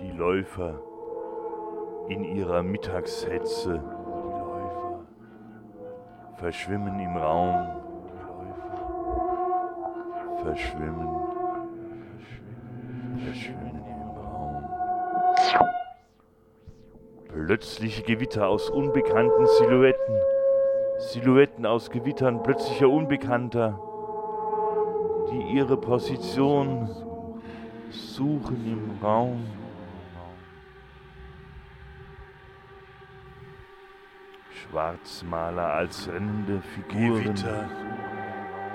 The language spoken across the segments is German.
Läufer in ihrer Mittagshetze verschwimmen im Raum, verschwimmen, verschwimmen im Raum. Plötzliche Gewitter aus unbekannten Silhouetten, Silhouetten aus Gewittern plötzlicher Unbekannter, die ihre Position suchen im Raum. Schwarzmaler als rennende Figuren. Gewitter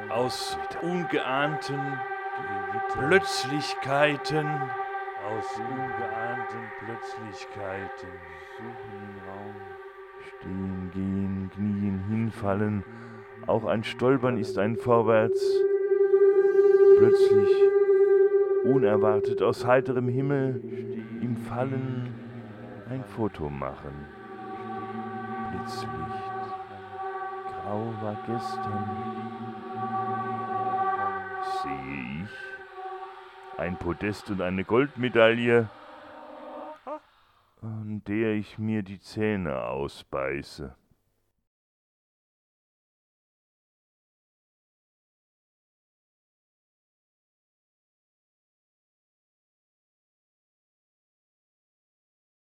aus ungeahnten Plötzlichkeiten. Aus ungeahnten Plötzlichkeiten suchen im Raum. Stehen, gehen, knien, hinfallen. Auch ein Stolpern ist ein Vorwärts. Plötzlich, unerwartet aus heiterem Himmel, im Fallen ein Foto machen. Blitzlicht, grau war gestern. Sehe ich ein Podest und eine Goldmedaille, an der ich mir die Zähne ausbeiße.